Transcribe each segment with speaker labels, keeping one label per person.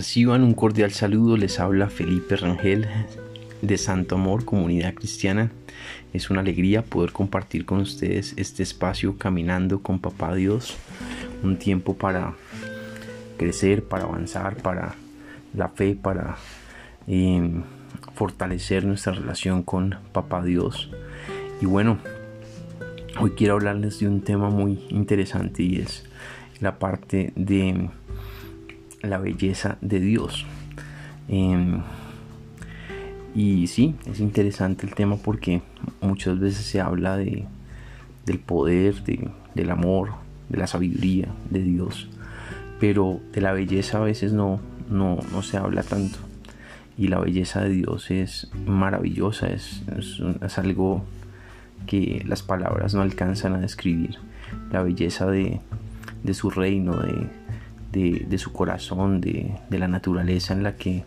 Speaker 1: Reciban un cordial saludo, les habla Felipe Rangel de Santo Amor, Comunidad Cristiana. Es una alegría poder compartir con ustedes este espacio caminando con Papá Dios, un tiempo para crecer, para avanzar, para la fe, para em, fortalecer nuestra relación con Papá Dios. Y bueno, hoy quiero hablarles de un tema muy interesante y es la parte de la belleza de Dios. Em, y sí, es interesante el tema porque muchas veces se habla de, del poder, del amor, de la sabiduría de Dios. Pero de la belleza a veces no, no, no se habla tanto. Y la belleza de Dios es maravillosa, es, es, algo que las palabras no alcanzan a describir. La belleza de, de su reino, de, de, su corazón, de, la naturaleza en la que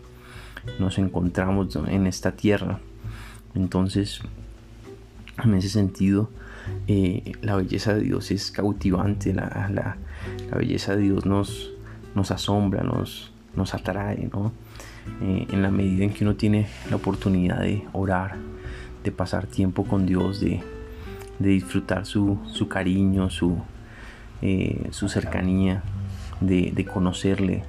Speaker 1: nos encontramos en esta tierra. Entonces, en ese sentido, eh, la belleza de Dios es cautivante, la, belleza de Dios nos, nos asombra, nos, nos atrae, ¿no? Eh, en la medida en que uno tiene la oportunidad de orar, de pasar tiempo con Dios, de, disfrutar su, cariño, su, eh, su cercanía, de, conocerle,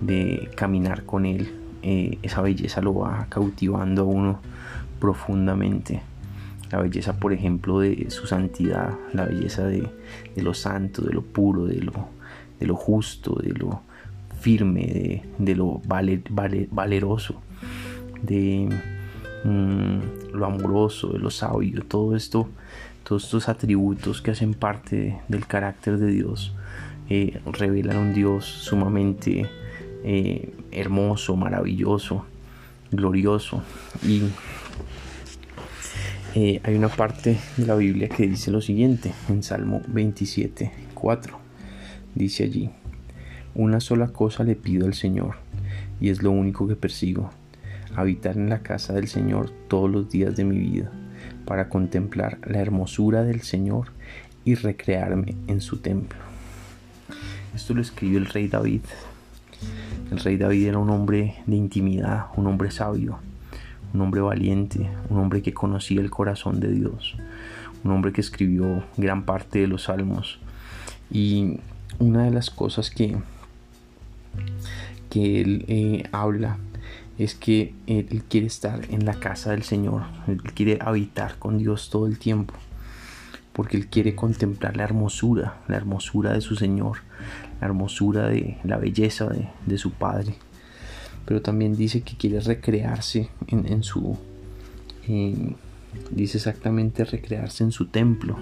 Speaker 1: de caminar con él, eh, esa belleza lo va cautivando a uno profundamente. La belleza, por ejemplo, de su santidad, la belleza de, lo santo, de lo puro, de lo, de lo justo, de lo firme, de, lo valeroso, de mm, lo amoroso, de lo sabio, todo esto, todos estos atributos que hacen parte del carácter de Dios eh, revelan un Dios sumamente eh, hermoso, maravilloso, glorioso. Y eh, hay una parte de la Biblia que dice lo siguiente, en Salmo 27, 4. Dice allí, una sola cosa le pido al Señor, y es lo único que persigo, habitar en la casa del Señor todos los días de mi vida, para contemplar la hermosura del Señor y recrearme en su templo. Esto lo escribió el rey David. El rey David era un hombre de intimidad, un hombre sabio, un hombre valiente, un hombre que conocía el corazón de Dios, un hombre que escribió gran parte de los salmos. Y una de las cosas que, que él eh, habla es que él quiere estar en la casa del Señor, él quiere habitar con Dios todo el tiempo porque Él quiere contemplar la hermosura, la hermosura de su Señor, la hermosura de la belleza de, su Padre. Pero también dice que quiere recrearse en, su... dice exactamente recrearse en su templo.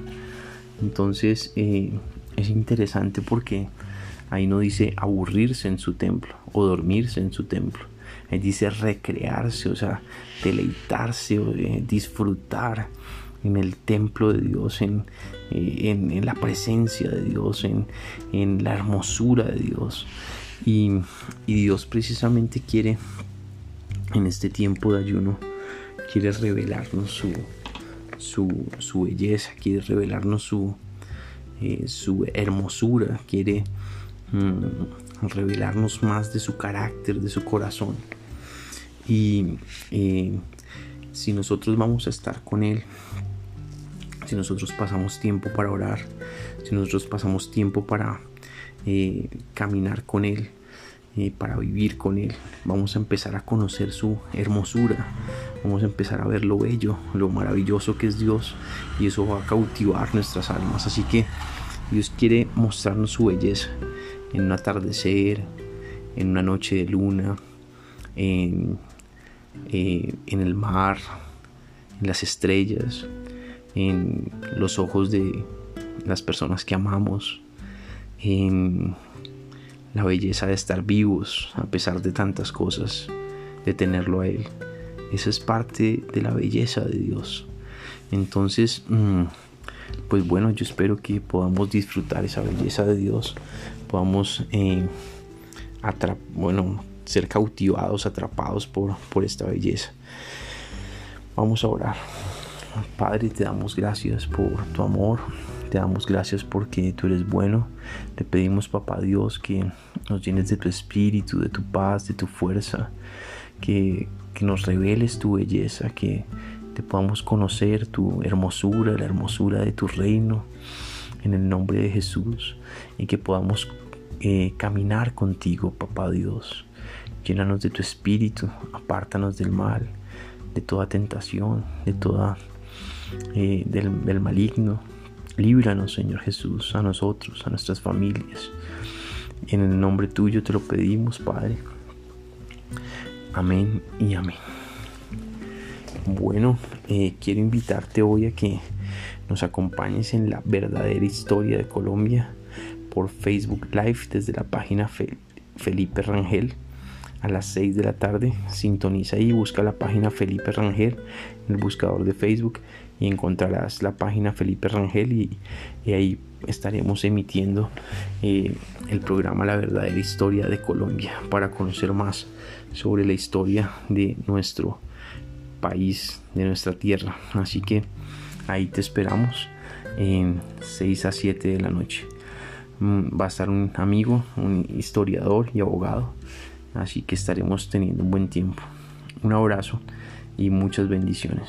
Speaker 1: Entonces eh, es interesante porque ahí no dice aburrirse en su templo o dormirse en su templo. Ahí dice recrearse, o sea, deleitarse, o, eh, disfrutar en el templo de Dios, en, eh, en, la presencia de Dios, en, en la hermosura de Dios. Y, Dios precisamente quiere, en este tiempo de ayuno, quiere revelarnos su, su, su belleza, quiere revelarnos su, eh, su hermosura, quiere mm, revelarnos más de su carácter, de su corazón. Y eh, si nosotros vamos a estar con Él, si nosotros pasamos tiempo para orar, si nosotros pasamos tiempo para eh, caminar con Él, eh, para vivir con Él, vamos a empezar a conocer su hermosura, vamos a empezar a ver lo bello, lo maravilloso que es Dios y eso va a cautivar nuestras almas. Así que Dios quiere mostrarnos su belleza en un atardecer, en una noche de luna, en, eh, en el mar, en las estrellas, en los ojos de las personas que amamos, en la belleza de estar vivos a pesar de tantas cosas, de tenerlo a Él. Esa es parte de la belleza de Dios. Entonces, mm, pues bueno, yo espero que podamos disfrutar esa belleza de Dios, podamos eh, bueno, ser cautivados, atrapados por, por esta belleza. Vamos a orar. Padre, te damos gracias por tu amor, Te damos gracias porque tú eres bueno. Te pedimos, papá Dios, que nos llenes de tu espíritu, de tu paz, de tu fuerza. Que, que nos reveles tu belleza, que te podamos conocer tu hermosura, la hermosura de tu reino, en el nombre de Jesús. Y que podamos eh, caminar contigo, papá Dios. Llénanos de tu espíritu, apártanos del mal, de toda tentación, de toda eh, del, maligno. Líbranos, Señor Jesús, a nosotros, a nuestras familias. En el nombre tuyo te lo pedimos, Padre. Amén y amén. Bueno, eh, quiero invitarte hoy a que nos acompañes en la verdadera historia de Colombia por Facebook Live desde la página Felipe Rangel a las 6 de la tarde. Sintoniza y busca la página Felipe Rangel en el buscador de Facebook y encontrarás la página Felipe Rangel y, ahí estaremos emitiendo eh, el programa La verdadera historia de Colombia para conocer más sobre la historia de nuestro país, de nuestra tierra. Así que ahí te esperamos en 6 a 7 de la noche. Mm, va a estar un amigo, un historiador y abogado. Así que estaremos teniendo un buen tiempo. Un abrazo y muchas bendiciones.